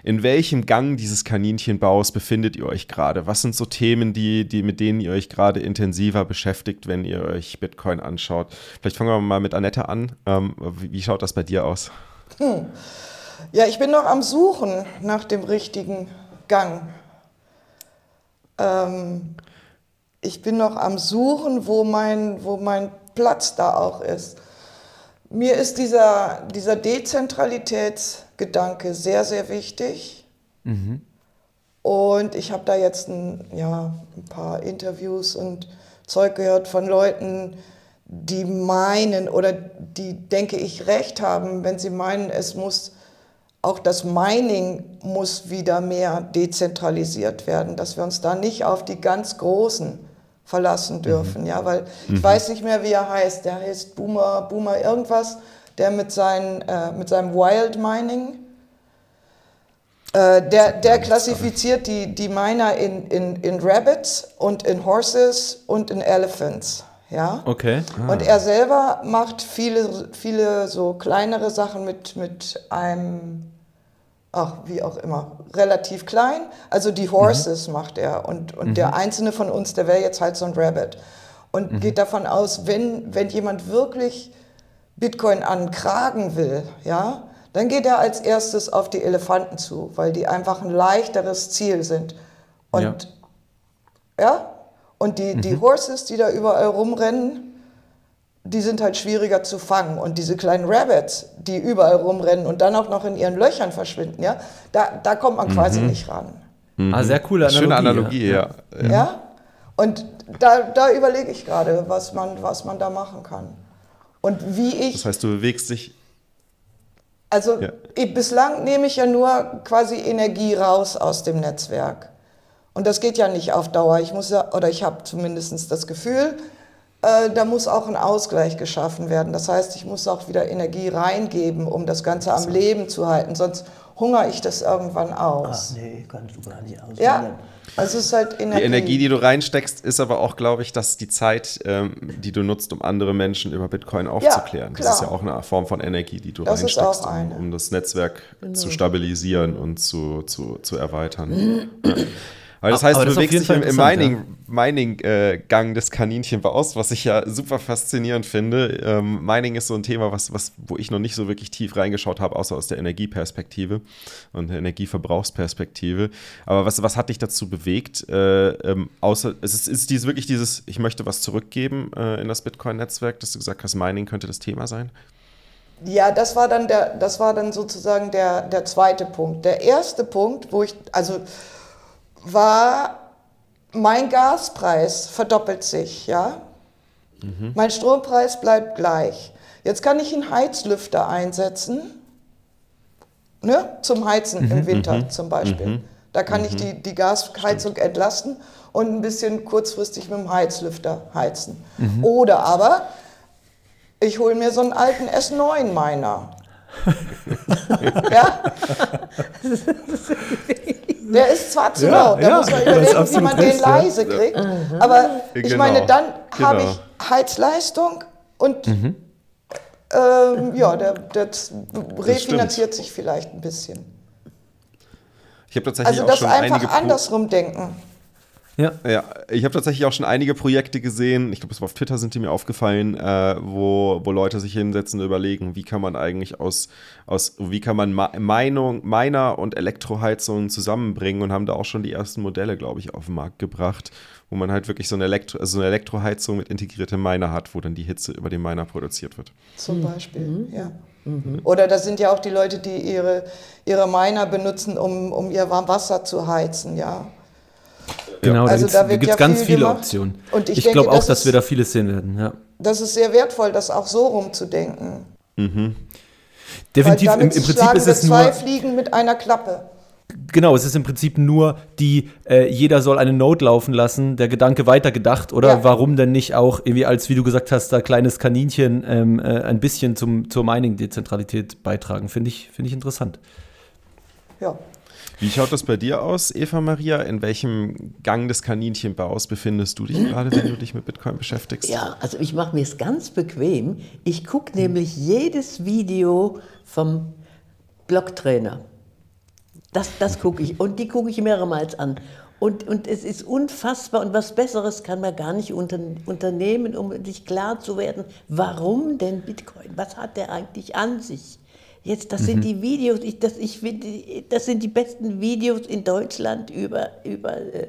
In welchem Gang dieses Kaninchenbaus befindet ihr euch gerade? Was sind so Themen, die, die, mit denen ihr euch gerade intensiver beschäftigt, wenn ihr euch Bitcoin anschaut? Vielleicht fangen wir mal mit Annette an. Ähm, wie, wie, schaut das bei dir aus? Hm. Ja, ich bin noch am Suchen nach dem richtigen Gang. Ähm, ich bin noch am Suchen, wo mein, wo mein Platz da auch ist. Mir ist dieser, dieser Dezentralitätsgedanke sehr, sehr wichtig. Mhm. Und ich habe da jetzt ein, ja, ein paar Interviews und Zeug gehört von Leuten, die meinen oder die, denke ich, recht haben, wenn sie meinen, es muss auch das Mining muss wieder mehr dezentralisiert werden, dass wir uns da nicht auf die ganz Großen verlassen mhm. dürfen, mhm. ja, weil mhm. ich weiß nicht mehr, wie er heißt, der heißt Boomer, Boomer irgendwas, der mit, seinen, äh, mit seinem Wild Mining, äh, der, der klassifiziert die, die Miner in, in, in Rabbits und in Horses und in Elephants. Ja? Okay. Und er selber macht viele, viele so kleinere Sachen mit, mit einem, ach, wie auch immer, relativ klein. Also die Horses macht er. Und, und der einzelne von uns, der wäre jetzt halt so ein Rabbit. Und geht davon aus, wenn, wenn jemand wirklich Bitcoin an den Kragen will, ja, dann geht er als erstes auf die Elefanten zu, weil die einfach ein leichteres Ziel sind. Und Ja. ja, und die, die Horses, die da überall rumrennen, die sind halt schwieriger zu fangen. Und diese kleinen Rabbits, die überall rumrennen und dann auch noch in ihren Löchern verschwinden, ja, da, da kommt man quasi nicht ran. Ah, sehr coole Analogie. Schöne Analogie, ja. Ja? Und da, da überlege ich gerade, was man, was man da machen kann. Und wie ich. Das heißt, du bewegst dich. Also Ja. ich, bislang nehme ich ja nur quasi Energie raus aus dem Netzwerk. Und das geht ja nicht auf Dauer. Ich muss ja, oder ich habe zumindest das Gefühl, äh, da muss auch ein Ausgleich geschaffen werden. Das heißt, ich muss auch wieder Energie reingeben, um das Ganze am Leben zu halten. Sonst hungere ich das irgendwann Ach aus. nee, kannst du gar nicht aus. Ja, also es ist halt Energie. Die Energie, die du reinsteckst, ist aber auch, glaube ich, dass die Zeit, ähm, die du nutzt, um andere Menschen über Bitcoin aufzuklären. das klar. ist ja auch eine Form von Energie, die du Das reinsteckst, um, um das Netzwerk zu stabilisieren und zu, zu, zu erweitern. ja. Aber das heißt, Aber du das bewegst dich im, im interessant, Mining, Mining-Gang des Kaninchenbaus, was ich ja super faszinierend finde. Ähm, Mining ist so ein Thema, was, was, wo ich noch nicht so wirklich tief reingeschaut habe, außer aus der Energieperspektive und der Energieverbrauchsperspektive. Aber was, was hat dich dazu bewegt? Äh, ähm, außer, es ist, ist dies wirklich dieses, ich möchte was zurückgeben äh, in das Bitcoin-Netzwerk, dass du gesagt hast, Mining könnte das Thema sein? Ja, das war dann der, das war dann sozusagen der, der zweite Punkt. Der erste Punkt, wo ich, also war, mein Gaspreis verdoppelt sich, ja. Mein Strompreis bleibt gleich. Jetzt kann ich einen Heizlüfter einsetzen, ne, zum Heizen im Winter zum Beispiel. Da kann ich die, die Gasheizung entlasten und ein bisschen kurzfristig mit dem Heizlüfter heizen. Oder aber ich hole mir so einen alten S9 meiner. ja? Der ist zwar zu Ja, laut, da ja, muss man das ist überlegen, wie man den ja. leise kriegt. Aber ich Genau, meine, dann habe genau. ich Heizleistung und Mhm. ähm, ja, der, der refinanziert sich vielleicht ein bisschen. Ich habe tatsächlich Also auch das schon einfach einige Pro- andersrum denken. Ja. Ja, ich habe tatsächlich auch schon einige Projekte gesehen, ich glaube, es war auf Twitter sind die mir aufgefallen, äh, wo, wo Leute sich hinsetzen und überlegen, wie kann man eigentlich aus, aus wie kann man Ma Meinung, Miner und Elektroheizungen zusammenbringen und haben da auch schon die ersten Modelle, glaube ich, auf den Markt gebracht, wo man halt wirklich so eine, Elektro also so eine Elektroheizung mit integriertem Miner hat, wo dann die Hitze über den Miner produziert wird. Zum Beispiel, ja. Oder das sind ja auch die Leute, die ihre, ihre Miner benutzen, um, um ihr Warmwasser zu heizen, ja. Genau, Also da da gibt wird es ja ganz viel viele gemacht. Optionen. Und ich ich glaube auch, das dass ist- wir da vieles sehen werden. Ja. Das ist sehr wertvoll, das auch so rumzudenken. Definitiv, Weil im, im Prinzip ist wir es zwei nur, Fliegen mit einer Klappe. genau, es ist im Prinzip nur die, äh, jeder soll eine Note laufen lassen, der Gedanke weitergedacht. Oder Ja. warum denn nicht auch, irgendwie als, wie du gesagt hast, da kleines Kaninchen ähm, äh, ein bisschen zum, zur Mining-Dezentralität beitragen. Finde ich, finde ich interessant. Ja. Wie schaut das bei dir aus, Eva Maria? In welchem Gang des Kaninchenbaus befindest du dich gerade, wenn du dich mit Bitcoin beschäftigst? Ja, also ich mache mir es ganz bequem. Ich gucke nämlich jedes Video vom Blocktrainer. Das, das gucke ich. Und die gucke ich mehrmals an. Und, und es ist unfassbar. Und was Besseres kann man gar nicht unter, unternehmen, um sich klar zu werden, warum denn Bitcoin? Was hat der eigentlich an sich? Jetzt, das sind die Videos, ich, das, ich finde, das sind die besten Videos in Deutschland über, über äh,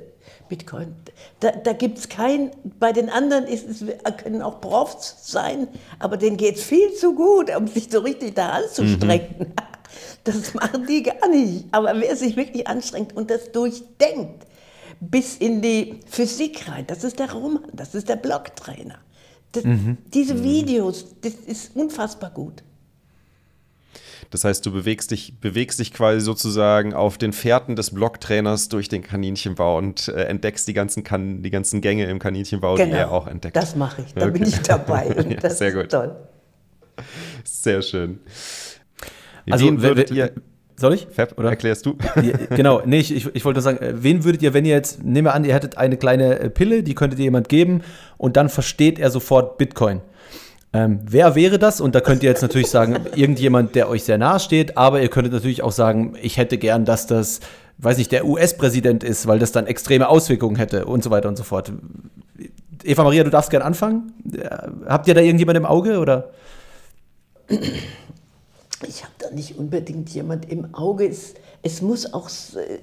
Bitcoin. Da, da gibt es kein, bei den anderen ist es, können auch Profs sein, aber denen geht es viel zu gut, um sich so richtig da anzustrengen. Das machen die gar nicht. Aber wer sich wirklich anstrengt und das durchdenkt, bis in die Physik rein, das ist der Roman, das ist der Blocktrainer. Das, Diese Videos, das ist unfassbar gut. Das heißt, du bewegst dich, bewegst dich quasi sozusagen auf den Fährten des Blocktrainers durch den Kaninchenbau und äh, entdeckst die ganzen, kan die ganzen Gänge im Kaninchenbau, die er auch entdeckt. Genau. Das mache ich, da Okay. bin ich dabei. Und Ja, das sehr ist gut. toll. Sehr schön. Also, wen würdet ihr. Soll ich? Fab, oder? Erklärst du? genau, nee, ich, ich, wollte sagen, äh, wen würdet ihr, wenn ihr jetzt, nehmen wir an, ihr hättet eine kleine äh, Pille, die könntet ihr jemand geben und dann versteht er sofort Bitcoin. Ähm, wer wäre das? Und da könnt ihr jetzt natürlich sagen, irgendjemand, der euch sehr nahe steht, aber ihr könntet natürlich auch sagen, ich hätte gern, dass das, weiß nicht, der US-Präsident ist, weil das dann extreme Auswirkungen hätte und so weiter und so fort. Eva Maria, du darfst gern anfangen. Äh, habt ihr da irgendjemand im Auge oder? Ich habe da nicht unbedingt jemand im Auge. Es, es muss auch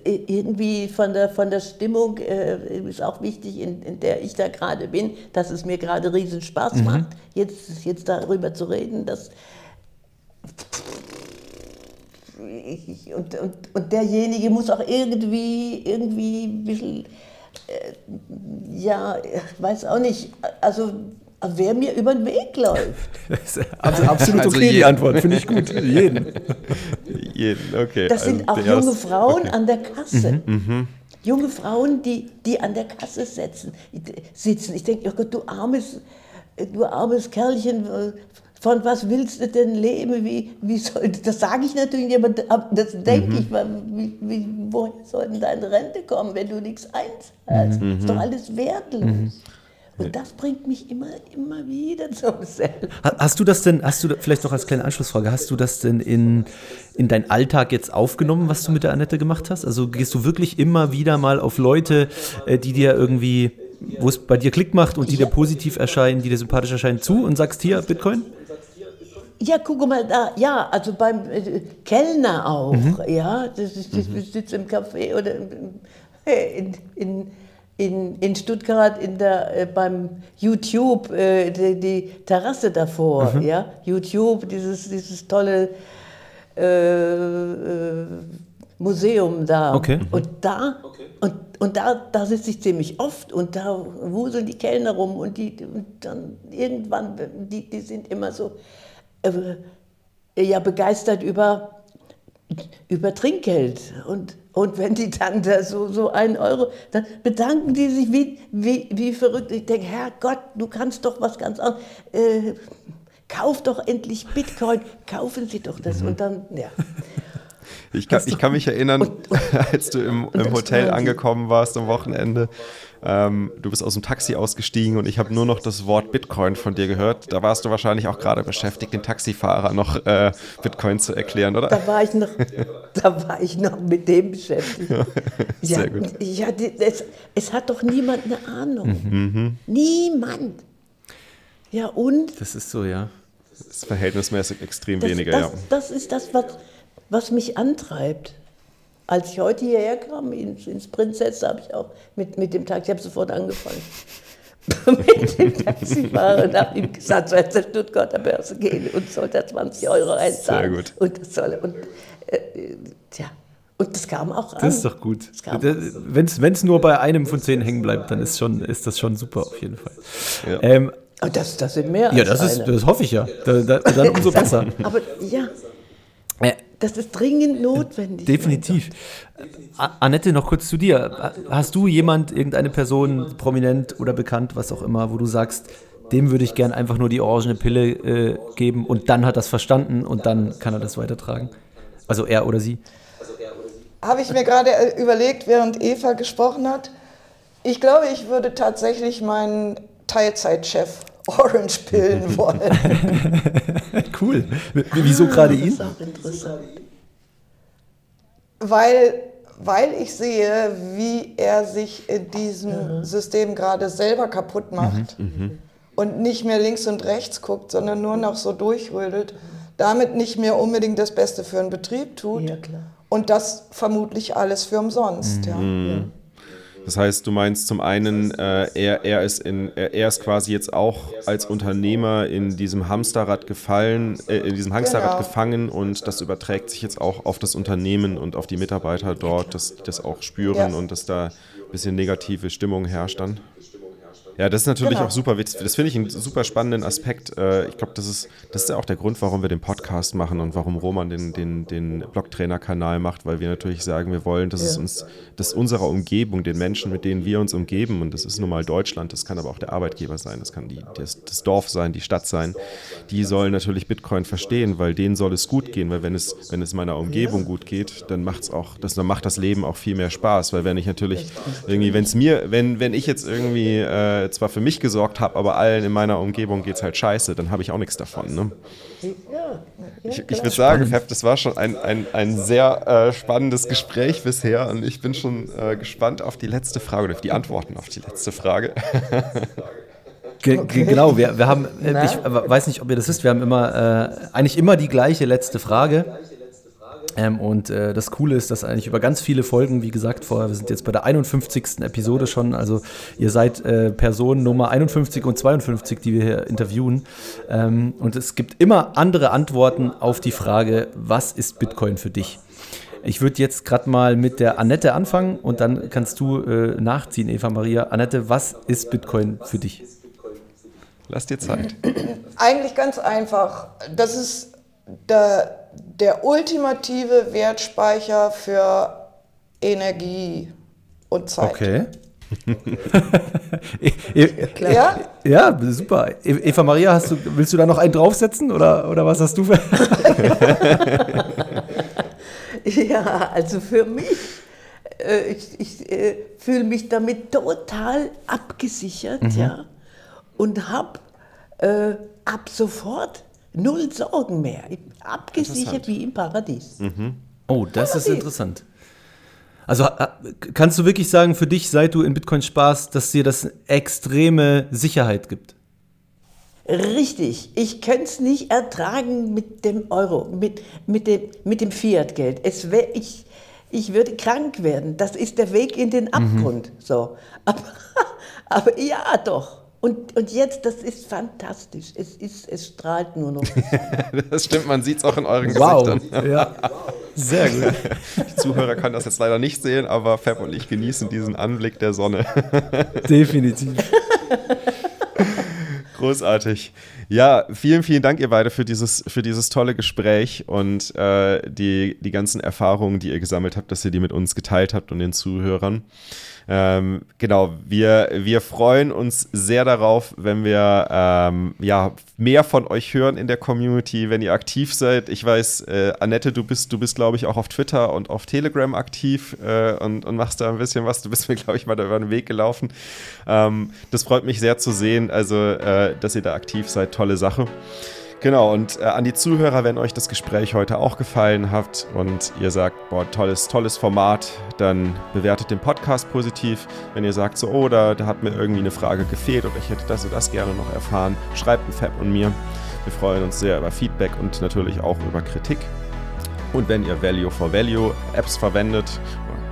äh, irgendwie von der, von der Stimmung, äh, ist auch wichtig, in, in der ich da gerade bin, dass es mir gerade riesen Spaß mhm. macht, jetzt, jetzt darüber zu reden, dass ich, und, und, und derjenige muss auch irgendwie, irgendwie ein bisschen, äh, ja, ich weiß auch nicht, also wer mir über den Weg läuft. also absolut also okay, jeden. die Antwort, finde ich gut. jeden. jeden, okay. Das sind also auch junge Frauen okay. an der Kasse. Mhm, mhm. Junge Frauen, die, die an der Kasse sitzen. sitzen. Ich denke, oh Gott, du armes, du armes Kerlchen, von was willst du denn leben? Wie, wie soll, das sage ich natürlich nicht, aber das denke mhm. ich, wie, wie, woher soll denn deine Rente kommen, wenn du nichts einzahlst? Mhm. Ist doch alles wertlos. Und das bringt mich immer, immer wieder zum selben. Hast du das denn, hast du vielleicht noch als kleine Anschlussfrage, hast du das denn in, in deinen Alltag jetzt aufgenommen, was du mit der Annette gemacht hast? Also gehst du wirklich immer wieder mal auf Leute, äh, die dir irgendwie, wo es bei dir Klick macht und die dir positiv erscheinen, die dir sympathisch erscheinen, zu und sagst hier Bitcoin? Ja, guck mal da, ja, also beim äh, Kellner auch, mhm. ja, das ist, das mhm. sitzt im Café oder in, in in, in Stuttgart in der, äh, beim YouTube, äh, die, die, Terrasse davor, mhm. ja, YouTube, dieses, dieses tolle äh, äh Museum da. Okay. Mhm. Und da, okay. und, und da, da sitze ich ziemlich oft und da wuseln die Kellner rum und, die, und dann irgendwann, die, die sind immer so äh, ja, begeistert über über Trinkgeld. Und, und wenn die dann da so, so einen Euro, dann bedanken die sich wie, wie, wie verrückt. Ich denke, Herrgott, du kannst doch was ganz anderes. Äh, kauf doch endlich Bitcoin, kaufen Sie doch das. Mhm. Und dann, ja. Ich kann, ich kann mich erinnern, und, und, als du im, im Hotel angekommen warst am Wochenende ähm, du bist aus dem Taxi ausgestiegen und ich habe nur noch das Wort Bitcoin von dir gehört. Da warst du wahrscheinlich auch gerade beschäftigt, den Taxifahrer noch äh, Bitcoin zu erklären, oder? Da war ich noch, da war ich noch mit dem beschäftigt. Ja, sehr ja, gut. Ja, es, es, hat doch niemand eine Ahnung. Mhm. Niemand. Ja, und? Das ist so, ja. Das ist verhältnismäßig extrem das, weniger, das, ja. Das ist das, was, was mich antreibt. Als ich heute hierher kam, ins, ins Prinzess, habe ich auch mit, mit dem Taxi, ich habe sofort angefangen. mit dem Taxifahrer und habe ihm gesagt, soll zur Stuttgarter Börse gehen und soll da 20 Euro einzahlen. Sehr gut. Und das soll, und, äh, tja, und das kam auch an. Das ist doch gut. Wenn es nur bei einem von zehn hängen bleibt, dann ist, schon, ist das schon super auf jeden Fall. Ja. Ähm, das, das sind mehr Ja, das, ist, das hoffe ich ja. Da, da, dann umso besser. Aber ja, das ist dringend notwendig. Definitiv. Annette, noch kurz zu dir. Hast du jemand, irgendeine Person, prominent oder bekannt, was auch immer, wo du sagst, dem würde ich gern einfach nur die orangene Pille äh, geben und dann hat das verstanden und dann kann er das weitertragen? Also er oder sie? Habe ich mir gerade äh, überlegt, während Eva gesprochen hat. Ich glaube, ich würde tatsächlich meinen Teilzeitchef Orange-Pillen wollen. cool. Wieso ah, gerade ihn? Das ist auch interessant. Weil, weil ich sehe, wie er sich in diesem mhm. System gerade selber kaputt macht mhm. mhm. und nicht mehr links und rechts guckt, sondern nur noch so durchrödelt, damit nicht mehr unbedingt das Beste für einen Betrieb tut. Ja, und das vermutlich alles für umsonst. Mhm. Ja. Das heißt, du meinst zum einen, äh, er, er, ist in, er ist quasi jetzt auch als Unternehmer in diesem Hamsterrad gefallen, äh, in diesem Hamsterrad genau. gefangen und das überträgt sich jetzt auch auf das Unternehmen und auf die Mitarbeiter dort, dass die das auch spüren ja. und dass da ein bisschen negative Stimmung herrscht dann. Ja, das ist natürlich genau. auch super wichtig. Das finde ich einen super spannenden Aspekt. Äh, ich glaube, das ist, das ist ja auch der Grund, warum wir den Podcast machen und warum Roman den, den, den Blogtrainer-Kanal macht, weil wir natürlich sagen, wir wollen, dass ja. es uns, dass unserer Umgebung, den Menschen, mit denen wir uns umgeben, und das ist nun mal Deutschland, das kann aber auch der Arbeitgeber sein, das kann die, das, das Dorf sein, die Stadt sein, die sollen natürlich Bitcoin verstehen, weil denen soll es gut gehen, weil wenn es, wenn es meiner Umgebung gut geht, dann macht's auch, das, dann macht das Leben auch viel mehr Spaß, weil wenn ich natürlich irgendwie, wenn es mir, wenn, wenn ich jetzt irgendwie äh, zwar für mich gesorgt habe, aber allen in meiner Umgebung geht es halt scheiße, dann habe ich auch nichts davon. Ne? Ich, ich würde sagen, Feb, das war schon ein, ein, ein sehr äh, spannendes Gespräch bisher und ich bin schon äh, gespannt auf die letzte Frage oder auf die Antworten auf die letzte Frage. Ge okay. Genau, wir, wir haben, äh, ich weiß nicht, ob ihr das wisst, wir haben immer, äh, eigentlich immer die gleiche letzte Frage. Ähm, und äh, das Coole ist, dass eigentlich über ganz viele Folgen, wie gesagt, vorher, wir sind jetzt bei der 51. Episode schon, also ihr seid äh, Person Nummer 51 und 52, die wir hier interviewen. Ähm, und es gibt immer andere Antworten auf die Frage, was ist Bitcoin für dich? Ich würde jetzt gerade mal mit der Annette anfangen und dann kannst du äh, nachziehen, Eva Maria. Annette, was ist Bitcoin für dich? Lass dir Zeit. Eigentlich ganz einfach. Das ist der der ultimative Wertspeicher für Energie und Zeit. Okay. ja? ja, super. E-, Eva Maria, hast du, willst du da noch einen draufsetzen oder, oder was hast du für. ja, also für mich, äh, ich, ich äh, fühle mich damit total abgesichert, mhm. ja, und habe äh, ab sofort null Sorgen mehr. Abgesichert wie im Paradies. Mhm. Oh, das Paradies. ist interessant. Also kannst du wirklich sagen, für dich, seit du in Bitcoin sparst, dass dir das extreme Sicherheit gibt? Richtig. Ich könnte es nicht ertragen mit dem Euro, mit, mit dem, mit dem Fiat-Geld. ich, ich würde krank werden. Das ist der Weg in den mhm. Abgrund. Mhm. So. Aber, aber ja, doch. Und, und jetzt, das ist fantastisch. Es, ist, es strahlt nur noch. das stimmt, man sieht es auch in euren wow. Gesichtern. Ja, sehr gut. Die Zuhörer können das jetzt leider nicht sehen, aber Fab und ich genießen diesen Anblick der Sonne. Definitiv. Großartig. Ja, vielen, vielen Dank, ihr beide, für dieses, für dieses tolle Gespräch und äh, die, die ganzen Erfahrungen, die ihr gesammelt habt, dass ihr die mit uns geteilt habt und den Zuhörern. Ähm, genau, wir, wir freuen uns sehr darauf, wenn wir ähm, ja, mehr von euch hören in der Community, wenn ihr aktiv seid. Ich weiß, äh, Annette, du bist, du bist, glaube ich, auch auf Twitter und auf Telegram aktiv äh, und, und machst da ein bisschen was. Du bist mir, glaube ich, mal da über den Weg gelaufen. Ähm, das freut mich sehr zu sehen, also, äh, dass ihr da aktiv seid. Tolle Sache. Genau, und äh, an die Zuhörer, wenn euch das Gespräch heute auch gefallen hat und ihr sagt, boah, tolles, tolles Format, dann bewertet den Podcast positiv. Wenn ihr sagt, so, oh, da, da hat mir irgendwie eine Frage gefehlt oder ich hätte das und das gerne noch erfahren, schreibt ein Fab und mir. Wir freuen uns sehr über Feedback und natürlich auch über Kritik. Und wenn ihr Value for Value Apps verwendet,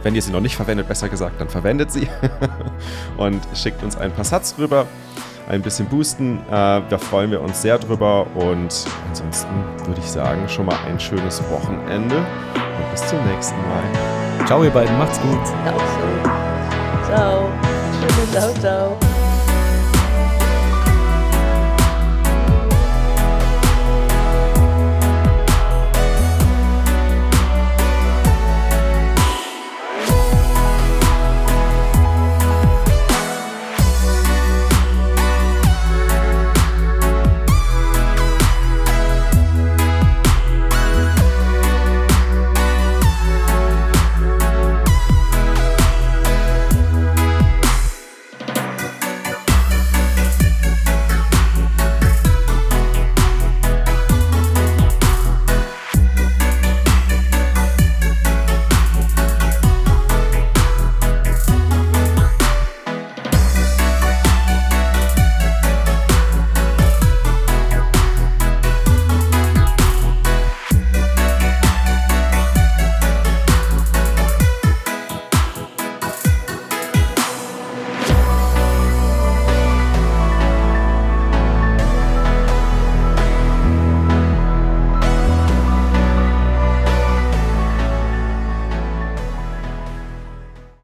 wenn ihr sie noch nicht verwendet, besser gesagt, dann verwendet sie und schickt uns ein paar Satz rüber ein bisschen boosten. Äh, da freuen wir uns sehr drüber und ansonsten würde ich sagen, schon mal ein schönes Wochenende und bis zum nächsten Mal. Ciao, ihr beiden, macht's gut. Ciao. Ciao. Ciao, ciao.